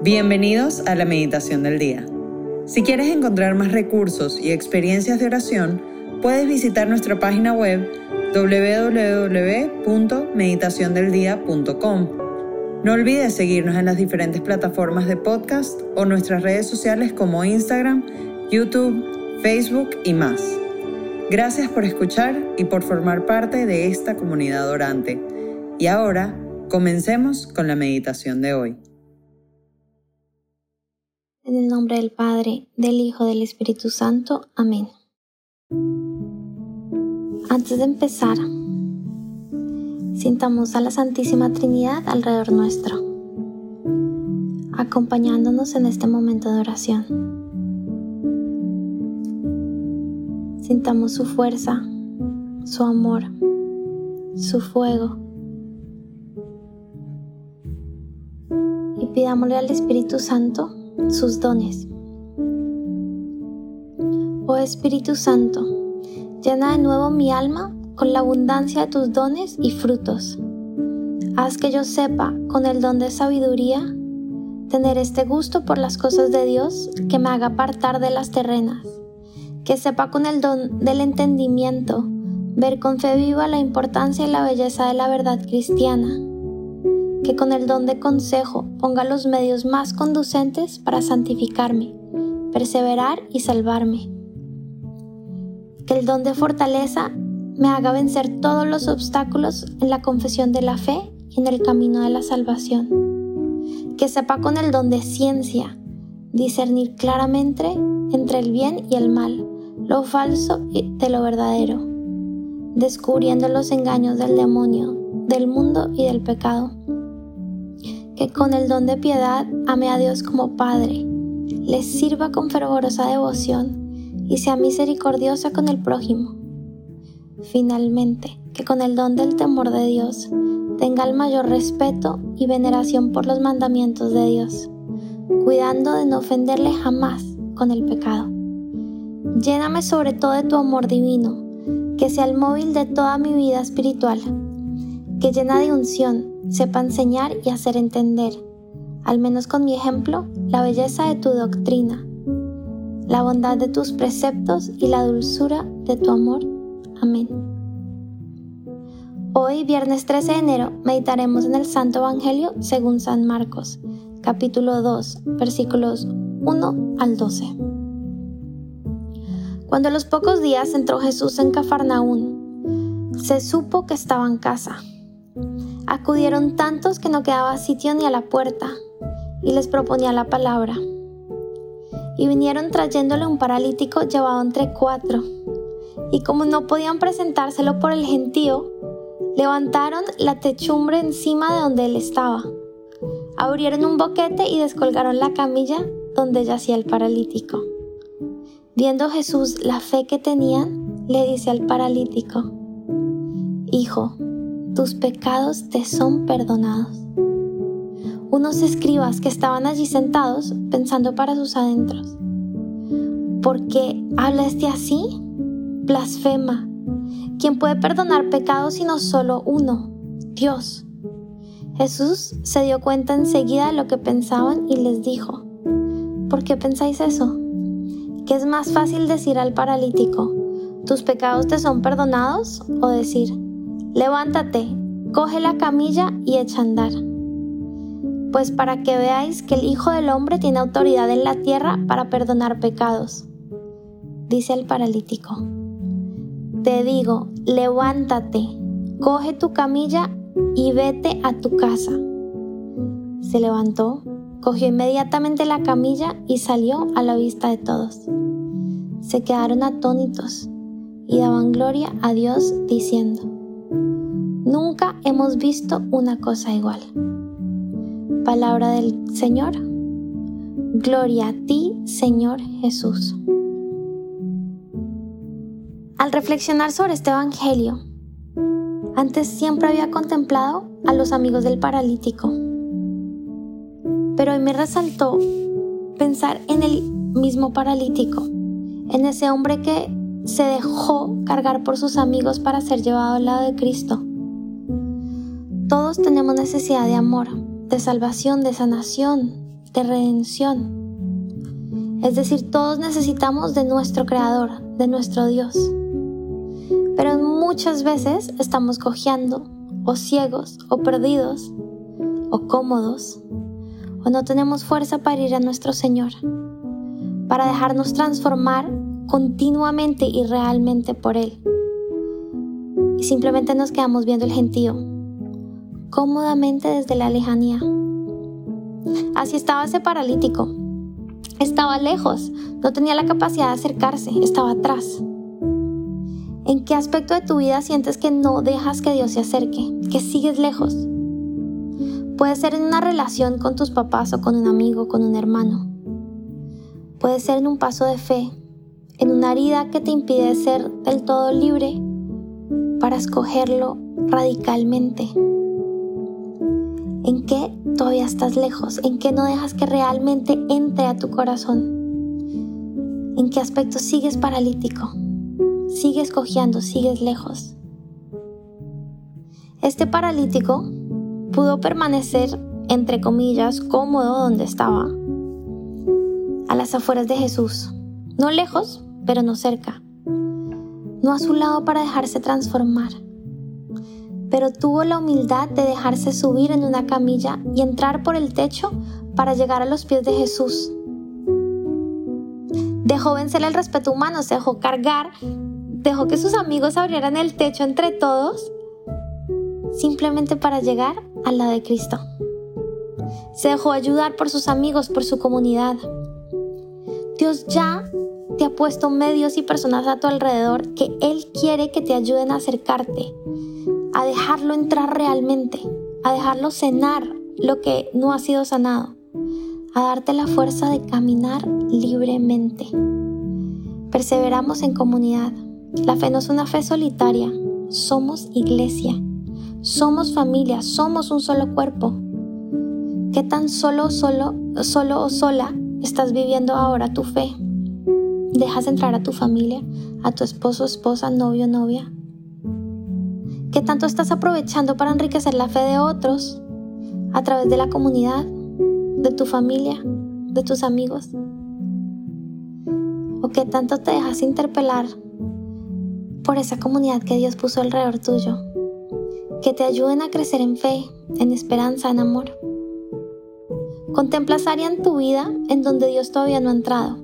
Bienvenidos a la meditación del día. Si quieres encontrar más recursos y experiencias de oración, puedes visitar nuestra página web www.meditaciondeldia.com. No olvides seguirnos en las diferentes plataformas de podcast o nuestras redes sociales como Instagram, YouTube, Facebook y más. Gracias por escuchar y por formar parte de esta comunidad orante. Y ahora, comencemos con la meditación de hoy. En el nombre del Padre, del Hijo, del Espíritu Santo. Amén. Antes de empezar, sintamos a la Santísima Trinidad alrededor nuestro, acompañándonos en este momento de oración. Sintamos su fuerza, su amor, su fuego. Y pidámosle al Espíritu Santo sus dones. Oh Espíritu Santo, llena de nuevo mi alma con la abundancia de tus dones y frutos. Haz que yo sepa, con el don de sabiduría, tener este gusto por las cosas de Dios que me haga apartar de las terrenas. Que sepa con el don del entendimiento ver con fe viva la importancia y la belleza de la verdad cristiana que con el don de consejo ponga los medios más conducentes para santificarme, perseverar y salvarme. Que el don de fortaleza me haga vencer todos los obstáculos en la confesión de la fe y en el camino de la salvación. Que sepa con el don de ciencia discernir claramente entre el bien y el mal, lo falso de lo verdadero, descubriendo los engaños del demonio, del mundo y del pecado que con el don de piedad ame a Dios como Padre, le sirva con fervorosa devoción y sea misericordiosa con el prójimo. Finalmente, que con el don del temor de Dios tenga el mayor respeto y veneración por los mandamientos de Dios, cuidando de no ofenderle jamás con el pecado. Lléname sobre todo de tu amor divino, que sea el móvil de toda mi vida espiritual, que llena de unción sepa enseñar y hacer entender, al menos con mi ejemplo, la belleza de tu doctrina, la bondad de tus preceptos y la dulzura de tu amor. Amén. Hoy, viernes 13 de enero, meditaremos en el Santo Evangelio según San Marcos, capítulo 2, versículos 1 al 12. Cuando a los pocos días entró Jesús en Cafarnaún, se supo que estaba en casa Acudieron tantos que no quedaba sitio ni a la puerta, y les proponía la palabra. Y vinieron trayéndole un paralítico llevado entre cuatro, y como no podían presentárselo por el gentío, levantaron la techumbre encima de donde él estaba. Abrieron un boquete y descolgaron la camilla donde yacía el paralítico. Viendo Jesús la fe que tenían, le dice al paralítico, Hijo, tus pecados te son perdonados. Unos escribas que estaban allí sentados pensando para sus adentros. ¿Por qué habla este así? Blasfema. ¿Quién puede perdonar pecados sino solo uno? Dios. Jesús se dio cuenta enseguida de lo que pensaban y les dijo, ¿por qué pensáis eso? ¿Qué es más fácil decir al paralítico, tus pecados te son perdonados? O decir, Levántate, coge la camilla y echa a andar. Pues para que veáis que el Hijo del Hombre tiene autoridad en la tierra para perdonar pecados. Dice el paralítico. Te digo, levántate, coge tu camilla y vete a tu casa. Se levantó, cogió inmediatamente la camilla y salió a la vista de todos. Se quedaron atónitos y daban gloria a Dios diciendo, Nunca hemos visto una cosa igual. Palabra del Señor. Gloria a ti, Señor Jesús. Al reflexionar sobre este Evangelio, antes siempre había contemplado a los amigos del paralítico, pero hoy me resaltó pensar en el mismo paralítico, en ese hombre que se dejó cargar por sus amigos para ser llevado al lado de Cristo todos tenemos necesidad de amor, de salvación, de sanación, de redención. Es decir, todos necesitamos de nuestro Creador, de nuestro Dios. Pero muchas veces estamos cojeando, o ciegos, o perdidos, o cómodos, o no tenemos fuerza para ir a nuestro Señor, para dejarnos transformar continuamente y realmente por Él. Y simplemente nos quedamos viendo el gentío, cómodamente desde la lejanía. Así estaba ese paralítico. Estaba lejos, no tenía la capacidad de acercarse, estaba atrás. ¿En qué aspecto de tu vida sientes que no dejas que Dios se acerque, que sigues lejos? Puede ser en una relación con tus papás o con un amigo, con un hermano. Puede ser en un paso de fe, en una herida que te impide ser del todo libre para escogerlo radicalmente. ¿En qué todavía estás lejos? ¿En qué no dejas que realmente entre a tu corazón? ¿En qué aspecto sigues paralítico? Sigues cojeando, sigues lejos. Este paralítico pudo permanecer, entre comillas, cómodo donde estaba, a las afueras de Jesús, no lejos, pero no cerca, no a su lado para dejarse transformar, pero tuvo la humildad de dejarse subir en una camilla y entrar por el techo para llegar a los pies de Jesús. Dejó vencer el respeto humano, se dejó cargar dejó que sus amigos abrieran el techo entre todos simplemente para llegar a la de Cristo. Se dejó ayudar por sus amigos, por su comunidad. Dios ya te ha puesto medios y personas a tu alrededor que Él quiere que te ayuden a acercarte, a dejarlo entrar realmente, a dejarlo cenar lo que no ha sido sanado, a darte la fuerza de caminar libremente. Perseveramos en comunidad la fe no es una fe solitaria, somos iglesia, somos familia, somos un solo cuerpo. ¿Qué tan solo, solo, solo o sola estás viviendo ahora tu fe? ¿Dejas entrar a tu familia, a tu esposo, esposa, novio, novia? ¿Qué tanto estás aprovechando para enriquecer la fe de otros a través de la comunidad, de tu familia, de tus amigos? ¿O qué tanto te dejas interpelar por esa comunidad que Dios puso alrededor tuyo, que te ayuden a crecer en fe, en esperanza, en amor. Contempla esa área en tu vida en donde Dios todavía no ha entrado,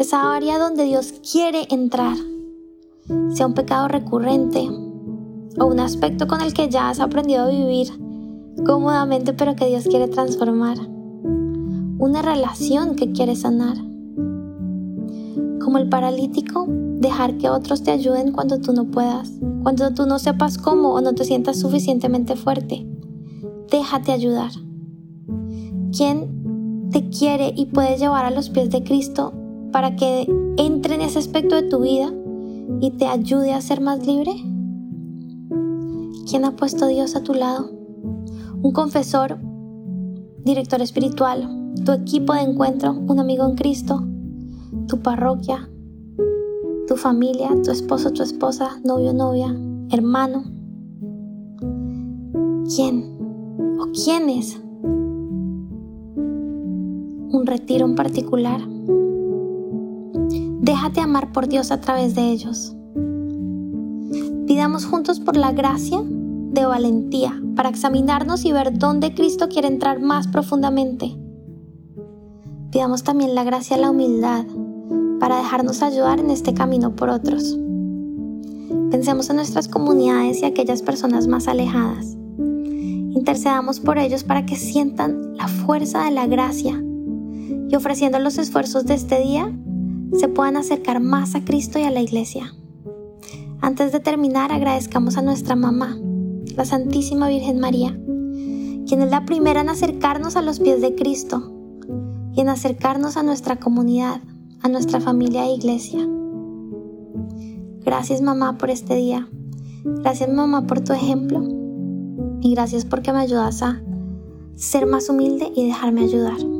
esa área donde Dios quiere entrar, sea un pecado recurrente o un aspecto con el que ya has aprendido a vivir cómodamente pero que Dios quiere transformar, una relación que quiere sanar. Como el paralítico, dejar que otros te ayuden cuando tú no puedas, cuando tú no sepas cómo o no te sientas suficientemente fuerte. Déjate ayudar. ¿Quién te quiere y puede llevar a los pies de Cristo para que entre en ese aspecto de tu vida y te ayude a ser más libre? ¿Quién ha puesto a Dios a tu lado? Un confesor, director espiritual, tu equipo de encuentro, un amigo en Cristo, tu parroquia, tu familia, tu esposo, tu esposa, novio, novia, hermano. ¿Quién o quiénes? Un retiro en particular. Déjate amar por Dios a través de ellos. Pidamos juntos por la gracia de valentía para examinarnos y ver dónde Cristo quiere entrar más profundamente. Pidamos también la gracia de la humildad para dejarnos ayudar en este camino por otros. Pensemos en nuestras comunidades y aquellas personas más alejadas. Intercedamos por ellos para que sientan la fuerza de la gracia y ofreciendo los esfuerzos de este día se puedan acercar más a Cristo y a la iglesia. Antes de terminar, agradezcamos a nuestra mamá, la Santísima Virgen María, quien es la primera en acercarnos a los pies de Cristo y en acercarnos a nuestra comunidad, a nuestra familia e iglesia. Gracias mamá por este día. Gracias mamá por tu ejemplo. Y gracias porque me ayudas a ser más humilde y dejarme ayudar.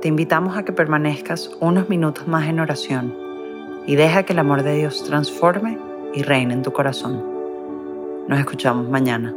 Te invitamos a que permanezcas unos minutos más en oración y deja que el amor de Dios transforme y reine en tu corazón. Nos escuchamos mañana.